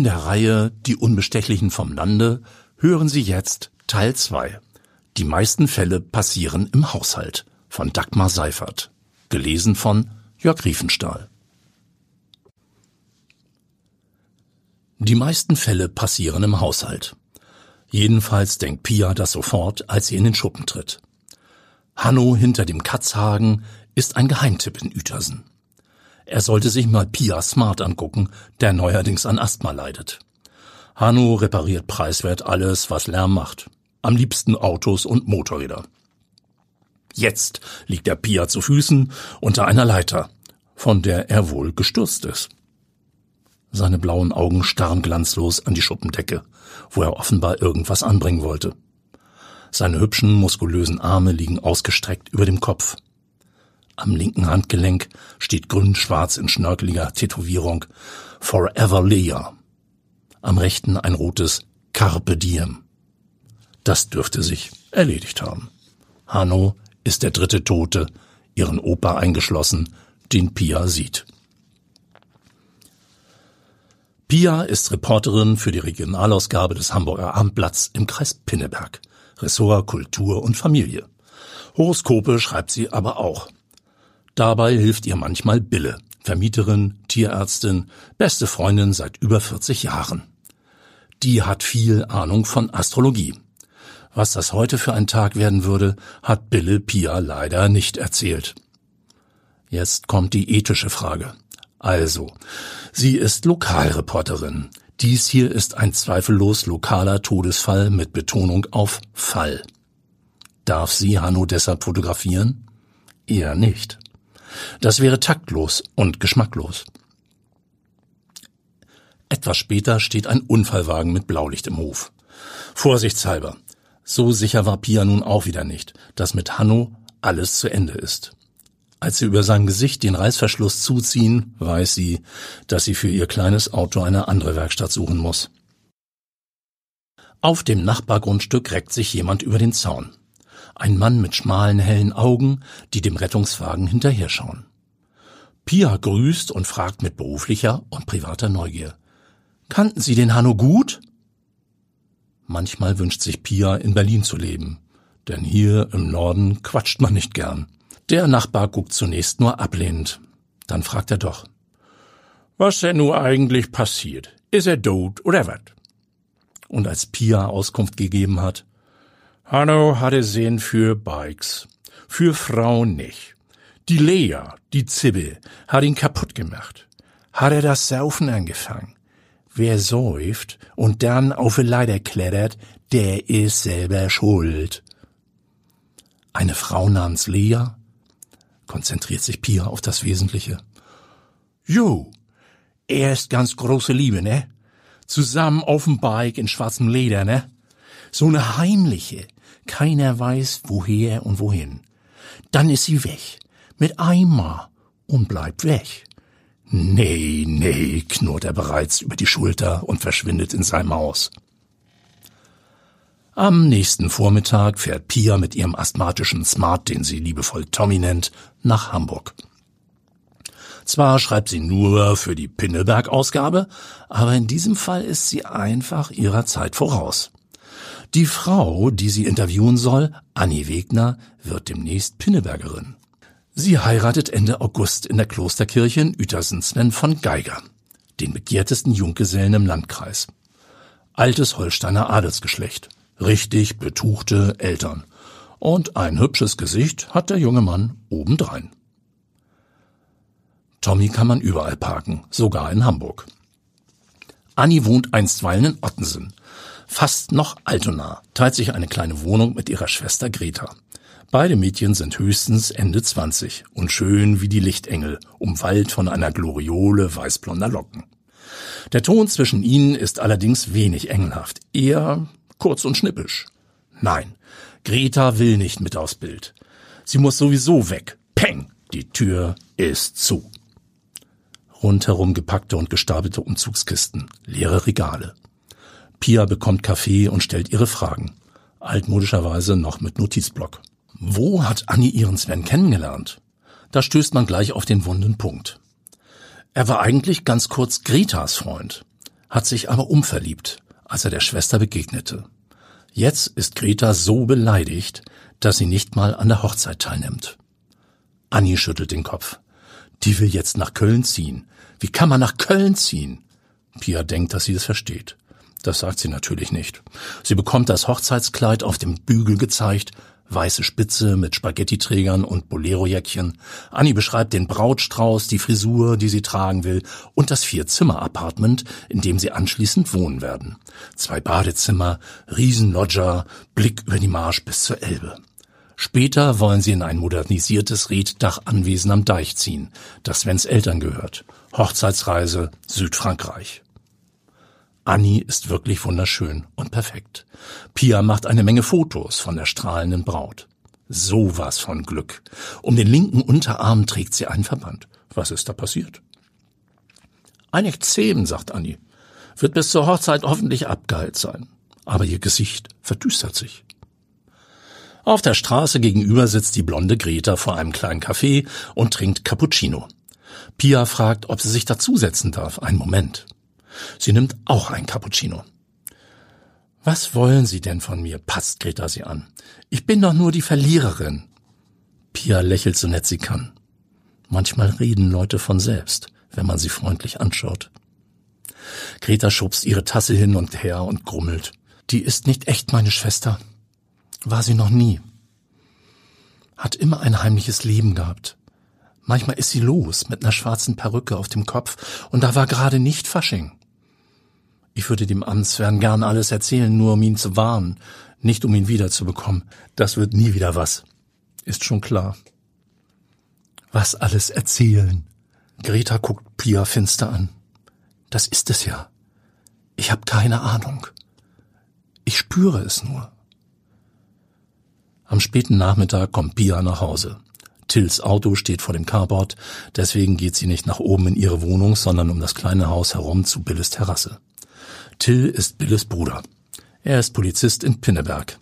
In der Reihe Die Unbestechlichen vom Lande hören Sie jetzt Teil 2. Die meisten Fälle passieren im Haushalt von Dagmar Seifert. Gelesen von Jörg Riefenstahl. Die meisten Fälle passieren im Haushalt. Jedenfalls denkt Pia das sofort, als sie in den Schuppen tritt. Hanno hinter dem Katzhagen ist ein Geheimtipp in Uetersen. Er sollte sich mal Pia Smart angucken, der neuerdings an Asthma leidet. Hanno repariert preiswert alles, was Lärm macht. Am liebsten Autos und Motorräder. Jetzt liegt der Pia zu Füßen unter einer Leiter, von der er wohl gestürzt ist. Seine blauen Augen starren glanzlos an die Schuppendecke, wo er offenbar irgendwas anbringen wollte. Seine hübschen, muskulösen Arme liegen ausgestreckt über dem Kopf. Am linken Handgelenk steht grün-schwarz in schnörkeliger Tätowierung Forever Leah. Am rechten ein rotes Carpe Diem. Das dürfte sich erledigt haben. Hanno ist der dritte Tote, ihren Opa eingeschlossen, den Pia sieht. Pia ist Reporterin für die Regionalausgabe des Hamburger Abendblatts im Kreis Pinneberg, Ressort Kultur und Familie. Horoskope schreibt sie aber auch. Dabei hilft ihr manchmal Bille, Vermieterin, Tierärztin, beste Freundin seit über 40 Jahren. Die hat viel Ahnung von Astrologie. Was das heute für ein Tag werden würde, hat Bille Pia leider nicht erzählt. Jetzt kommt die ethische Frage. Also, sie ist Lokalreporterin. Dies hier ist ein zweifellos lokaler Todesfall mit Betonung auf Fall. Darf sie Hanno deshalb fotografieren? Eher nicht. Das wäre taktlos und geschmacklos. Etwas später steht ein Unfallwagen mit Blaulicht im Hof. Vorsichtshalber. So sicher war Pia nun auch wieder nicht, dass mit Hanno alles zu Ende ist. Als sie über sein Gesicht den Reißverschluss zuziehen, weiß sie, dass sie für ihr kleines Auto eine andere Werkstatt suchen muss. Auf dem Nachbargrundstück reckt sich jemand über den Zaun. Ein Mann mit schmalen, hellen Augen, die dem Rettungswagen hinterher schauen. Pia grüßt und fragt mit beruflicher und privater Neugier. Kannten Sie den Hanno gut? Manchmal wünscht sich Pia, in Berlin zu leben. Denn hier im Norden quatscht man nicht gern. Der Nachbar guckt zunächst nur ablehnend. Dann fragt er doch. Was denn nur eigentlich passiert? Ist er tot oder was? Und als Pia Auskunft gegeben hat, Hanno hatte Sinn für Bikes, für Frauen nicht. Die Lea, die Zibbe, hat ihn kaputt gemacht. Hat er das Saufen angefangen. Wer säuft und dann auf die Leiter klettert, der ist selber schuld. Eine Frau namens Lea konzentriert sich Pia auf das Wesentliche. Jo, er ist ganz große Liebe, ne? Zusammen auf dem Bike in schwarzem Leder, ne? So eine heimliche, keiner weiß, woher und wohin. Dann ist sie weg. Mit einmal. Und bleibt weg. Nee, nee, knurrt er bereits über die Schulter und verschwindet in seinem Haus. Am nächsten Vormittag fährt Pia mit ihrem asthmatischen Smart, den sie liebevoll Tommy nennt, nach Hamburg. Zwar schreibt sie nur für die Pinneberg-Ausgabe, aber in diesem Fall ist sie einfach ihrer Zeit voraus. Die Frau, die sie interviewen soll, Annie Wegner, wird demnächst Pinnebergerin. Sie heiratet Ende August in der Klosterkirche in Uetersen Sven von Geiger, den begehrtesten Junggesellen im Landkreis. Altes Holsteiner Adelsgeschlecht, richtig betuchte Eltern. Und ein hübsches Gesicht hat der junge Mann obendrein. Tommy kann man überall parken, sogar in Hamburg. Annie wohnt einstweilen in Ottensen, Fast noch Altona teilt sich eine kleine Wohnung mit ihrer Schwester Greta. Beide Mädchen sind höchstens Ende 20 und schön wie die Lichtengel, umwallt von einer Gloriole weißblonder Locken. Der Ton zwischen ihnen ist allerdings wenig engelhaft, eher kurz und schnippisch. Nein, Greta will nicht mit aufs Bild. Sie muss sowieso weg. Peng! Die Tür ist zu. Rundherum gepackte und gestapelte Umzugskisten, leere Regale. Pia bekommt Kaffee und stellt ihre Fragen. Altmodischerweise noch mit Notizblock. Wo hat Annie ihren Sven kennengelernt? Da stößt man gleich auf den wunden Punkt. Er war eigentlich ganz kurz Gretas Freund. hat sich aber umverliebt, als er der Schwester begegnete. Jetzt ist Greta so beleidigt, dass sie nicht mal an der Hochzeit teilnimmt. Annie schüttelt den Kopf. Die will jetzt nach Köln ziehen. Wie kann man nach Köln ziehen? Pia denkt, dass sie es versteht. Das sagt sie natürlich nicht. Sie bekommt das Hochzeitskleid auf dem Bügel gezeigt, weiße Spitze mit Spaghettiträgern und Bolero-Jäckchen. Annie beschreibt den Brautstrauß, die Frisur, die sie tragen will und das Vier-Zimmer-Apartment, in dem sie anschließend wohnen werden. Zwei Badezimmer, Riesenlodger, Blick über die Marsch bis zur Elbe. Später wollen sie in ein modernisiertes Rieddachanwesen am Deich ziehen, das Svens Eltern gehört. Hochzeitsreise Südfrankreich. Annie ist wirklich wunderschön und perfekt. Pia macht eine Menge Fotos von der strahlenden Braut. Sowas von Glück. Um den linken Unterarm trägt sie einen Verband. Was ist da passiert? Ein Ekzem, sagt Annie. Wird bis zur Hochzeit hoffentlich abgeheilt sein. Aber ihr Gesicht verdüstert sich. Auf der Straße gegenüber sitzt die blonde Greta vor einem kleinen Café und trinkt Cappuccino. Pia fragt, ob sie sich dazusetzen darf. Einen Moment. Sie nimmt auch ein Cappuccino. Was wollen Sie denn von mir? passt Greta sie an. Ich bin doch nur die Verliererin. Pia lächelt so nett sie kann. Manchmal reden Leute von selbst, wenn man sie freundlich anschaut. Greta schubst ihre Tasse hin und her und grummelt. Die ist nicht echt meine Schwester. War sie noch nie. Hat immer ein heimliches Leben gehabt. Manchmal ist sie los mit einer schwarzen Perücke auf dem Kopf und da war gerade nicht Fasching. Ich würde dem Amtsherrn gern alles erzählen, nur um ihn zu warnen, nicht um ihn wiederzubekommen. Das wird nie wieder was. Ist schon klar. Was alles erzählen? Greta guckt Pia finster an. Das ist es ja. Ich habe keine Ahnung. Ich spüre es nur. Am späten Nachmittag kommt Pia nach Hause. Tills Auto steht vor dem Carport, deswegen geht sie nicht nach oben in ihre Wohnung, sondern um das kleine Haus herum zu Billes Terrasse. Till ist Billes Bruder. Er ist Polizist in Pinneberg.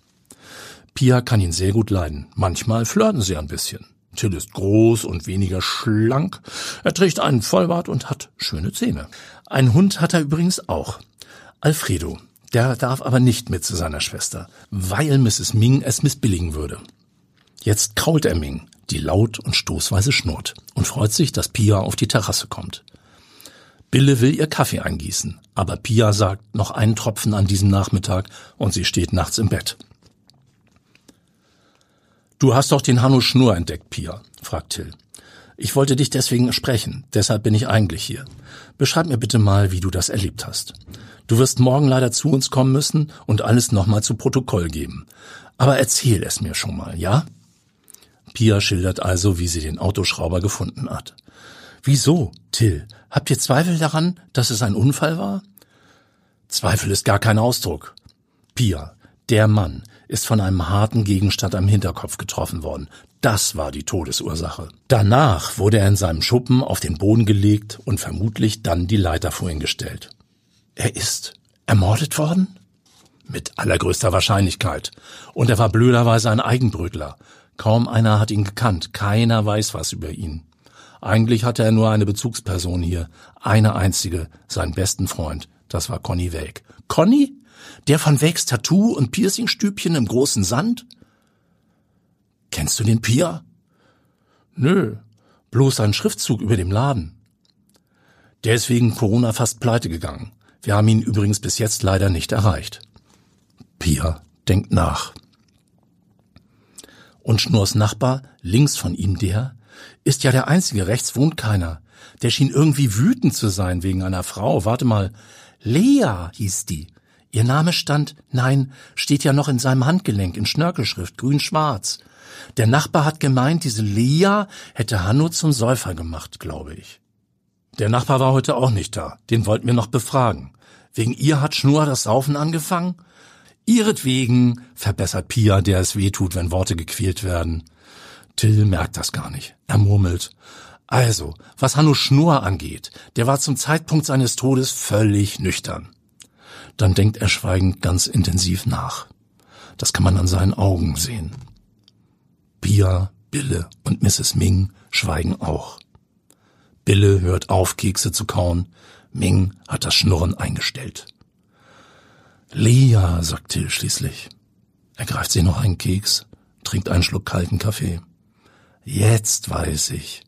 Pia kann ihn sehr gut leiden. Manchmal flirten sie ein bisschen. Till ist groß und weniger schlank. Er trägt einen Vollbart und hat schöne Zähne. Ein Hund hat er übrigens auch. Alfredo. Der darf aber nicht mit zu seiner Schwester, weil Mrs. Ming es missbilligen würde. Jetzt krault er Ming, die laut und stoßweise schnurrt, und freut sich, dass Pia auf die Terrasse kommt. Bille will ihr Kaffee eingießen, aber Pia sagt noch einen Tropfen an diesem Nachmittag und sie steht nachts im Bett. Du hast doch den Hanno Schnur entdeckt, Pia, fragt Till. Ich wollte dich deswegen sprechen, deshalb bin ich eigentlich hier. Beschreib mir bitte mal, wie du das erlebt hast. Du wirst morgen leider zu uns kommen müssen und alles nochmal zu Protokoll geben. Aber erzähl es mir schon mal, ja? Pia schildert also, wie sie den Autoschrauber gefunden hat. Wieso, Till? Habt ihr Zweifel daran, dass es ein Unfall war? Zweifel ist gar kein Ausdruck. Pia, der Mann, ist von einem harten Gegenstand am Hinterkopf getroffen worden. Das war die Todesursache. Danach wurde er in seinem Schuppen auf den Boden gelegt und vermutlich dann die Leiter vor ihn gestellt. Er ist ermordet worden? Mit allergrößter Wahrscheinlichkeit. Und er war blöderweise ein Eigenbrötler. Kaum einer hat ihn gekannt, keiner weiß was über ihn. Eigentlich hatte er nur eine Bezugsperson hier, eine einzige, seinen besten Freund. Das war Conny Welk. Conny? Der von Welks Tattoo und Piercingstübchen im großen Sand? Kennst du den Pia? Nö, bloß ein Schriftzug über dem Laden. Der ist wegen Corona fast pleite gegangen. Wir haben ihn übrigens bis jetzt leider nicht erreicht. Pia denkt nach. Und Schnurs Nachbar, links von ihm der, ist ja der einzige, rechts wohnt keiner. Der schien irgendwie wütend zu sein wegen einer Frau. Warte mal. Lea hieß die. Ihr Name stand, nein, steht ja noch in seinem Handgelenk in Schnörkelschrift, grün-schwarz. Der Nachbar hat gemeint, diese Lea hätte Hanno zum Säufer gemacht, glaube ich. Der Nachbar war heute auch nicht da. Den wollten wir noch befragen. Wegen ihr hat Schnur das Saufen angefangen? Ihretwegen, verbessert Pia, der es weh tut, wenn Worte gequält werden. Till merkt das gar nicht. Er murmelt. Also, was Hanno Schnur angeht, der war zum Zeitpunkt seines Todes völlig nüchtern. Dann denkt er schweigend ganz intensiv nach. Das kann man an seinen Augen sehen. Pia, Bille und Mrs. Ming schweigen auch. Bille hört auf, Kekse zu kauen. Ming hat das Schnurren eingestellt. Lia, sagt Till schließlich. Er greift sich noch einen Keks, trinkt einen Schluck kalten Kaffee. Jetzt weiß ich.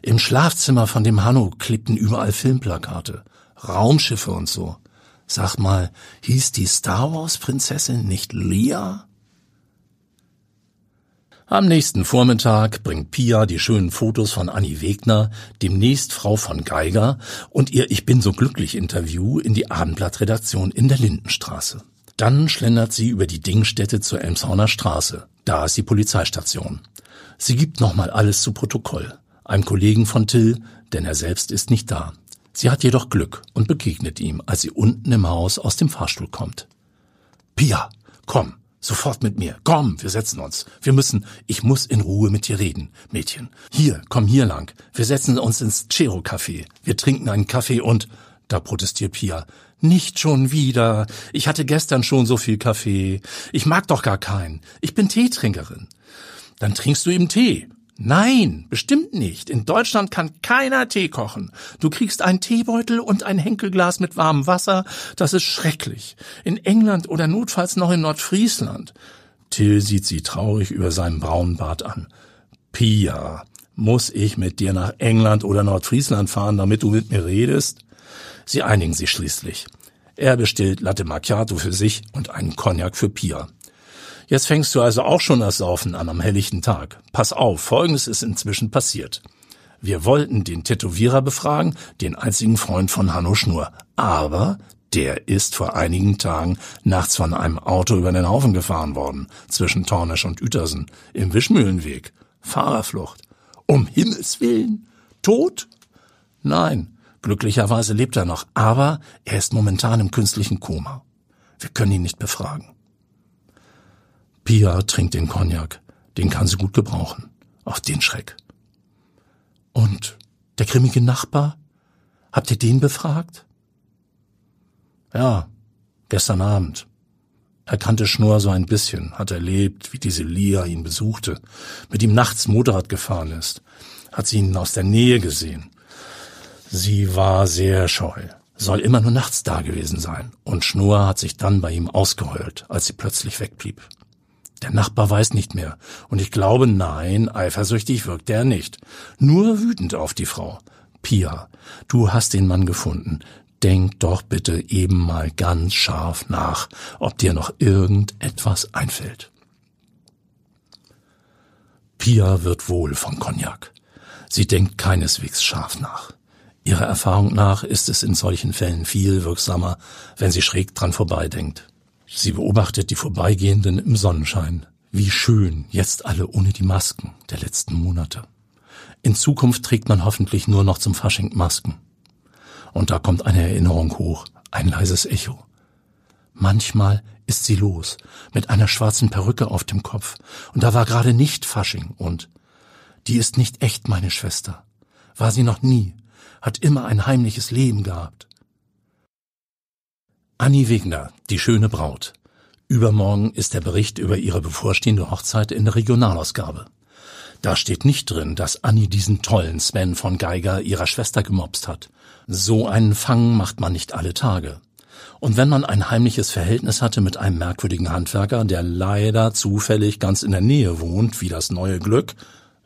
Im Schlafzimmer von dem Hanno klebten überall Filmplakate, Raumschiffe und so. Sag mal, hieß die Star Wars Prinzessin nicht Leia? Am nächsten Vormittag bringt Pia die schönen Fotos von Annie Wegner, demnächst Frau von Geiger, und ihr Ich bin so glücklich Interview in die Abendblattredaktion in der Lindenstraße. Dann schlendert sie über die Dingstätte zur Elmshorner Straße. Da ist die Polizeistation. Sie gibt nochmal alles zu Protokoll. Einem Kollegen von Till, denn er selbst ist nicht da. Sie hat jedoch Glück und begegnet ihm, als sie unten im Haus aus dem Fahrstuhl kommt. Pia, komm, Sofort mit mir. Komm, wir setzen uns. Wir müssen, ich muss in Ruhe mit dir reden, Mädchen. Hier, komm hier lang. Wir setzen uns ins Cero-Café. Wir trinken einen Kaffee und, da protestiert Pia. Nicht schon wieder. Ich hatte gestern schon so viel Kaffee. Ich mag doch gar keinen. Ich bin Teetrinkerin. Dann trinkst du eben Tee. Nein, bestimmt nicht. In Deutschland kann keiner Tee kochen. Du kriegst einen Teebeutel und ein Henkelglas mit warmem Wasser. Das ist schrecklich. In England oder notfalls noch in Nordfriesland. Till sieht sie traurig über seinen braunen Bart an. Pia, muss ich mit dir nach England oder Nordfriesland fahren, damit du mit mir redest? Sie einigen sich schließlich. Er bestellt Latte Macchiato für sich und einen Cognac für Pia. Jetzt fängst du also auch schon das Saufen an am helllichten Tag. Pass auf, Folgendes ist inzwischen passiert. Wir wollten den Tätowierer befragen, den einzigen Freund von Hanno Schnur. Aber der ist vor einigen Tagen nachts von einem Auto über den Haufen gefahren worden, zwischen Tornisch und Uetersen, im Wischmühlenweg. Fahrerflucht. Um Himmels Willen? Tot? Nein, glücklicherweise lebt er noch, aber er ist momentan im künstlichen Koma. Wir können ihn nicht befragen. Pia trinkt den Cognac. Den kann sie gut gebrauchen. Auf den Schreck. Und der grimmige Nachbar? Habt ihr den befragt? Ja, gestern Abend. Er kannte Schnur so ein bisschen, hat erlebt, wie diese Lia ihn besuchte, mit ihm nachts Motorrad gefahren ist, hat sie ihn aus der Nähe gesehen. Sie war sehr scheu, soll immer nur nachts da gewesen sein, und Schnur hat sich dann bei ihm ausgeheult, als sie plötzlich wegblieb. Der Nachbar weiß nicht mehr. Und ich glaube, nein, eifersüchtig wirkt er nicht. Nur wütend auf die Frau. Pia, du hast den Mann gefunden. Denk doch bitte eben mal ganz scharf nach, ob dir noch irgendetwas einfällt. Pia wird wohl vom Cognac. Sie denkt keineswegs scharf nach. Ihrer Erfahrung nach ist es in solchen Fällen viel wirksamer, wenn sie schräg dran vorbeidenkt. Sie beobachtet die Vorbeigehenden im Sonnenschein. Wie schön, jetzt alle ohne die Masken der letzten Monate. In Zukunft trägt man hoffentlich nur noch zum Fasching Masken. Und da kommt eine Erinnerung hoch, ein leises Echo. Manchmal ist sie los, mit einer schwarzen Perücke auf dem Kopf, und da war gerade nicht Fasching, und die ist nicht echt meine Schwester. War sie noch nie, hat immer ein heimliches Leben gehabt. Annie Wegner, die schöne Braut. Übermorgen ist der Bericht über ihre bevorstehende Hochzeit in der Regionalausgabe. Da steht nicht drin, dass Annie diesen tollen Sven von Geiger ihrer Schwester gemobst hat. So einen Fang macht man nicht alle Tage. Und wenn man ein heimliches Verhältnis hatte mit einem merkwürdigen Handwerker, der leider zufällig ganz in der Nähe wohnt, wie das neue Glück,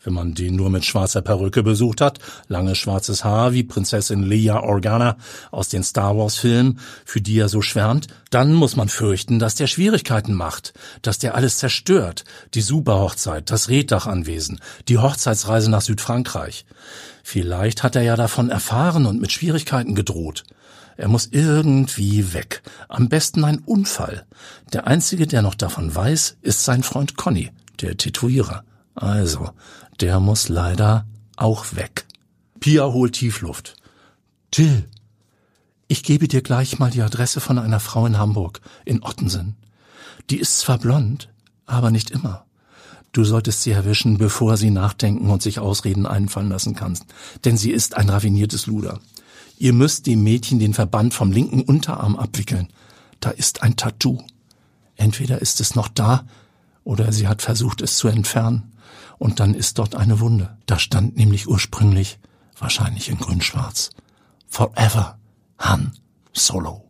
wenn man den nur mit schwarzer Perücke besucht hat, langes schwarzes Haar wie Prinzessin Leia Organa aus den Star Wars Filmen, für die er so schwärmt, dann muss man fürchten, dass der Schwierigkeiten macht, dass der alles zerstört, die Superhochzeit, das Reddachanwesen, die Hochzeitsreise nach Südfrankreich. Vielleicht hat er ja davon erfahren und mit Schwierigkeiten gedroht. Er muss irgendwie weg. Am besten ein Unfall. Der einzige, der noch davon weiß, ist sein Freund Conny, der Tätowierer. Also, der muss leider auch weg. Pia holt Tiefluft. Jill, ich gebe dir gleich mal die Adresse von einer Frau in Hamburg, in Ottensen. Die ist zwar blond, aber nicht immer. Du solltest sie erwischen, bevor sie nachdenken und sich Ausreden einfallen lassen kannst, denn sie ist ein raffiniertes Luder. Ihr müsst dem Mädchen den Verband vom linken Unterarm abwickeln. Da ist ein Tattoo. Entweder ist es noch da, oder sie hat versucht, es zu entfernen und dann ist dort eine Wunde. Da stand nämlich ursprünglich, wahrscheinlich in grün-schwarz, Forever Han Solo.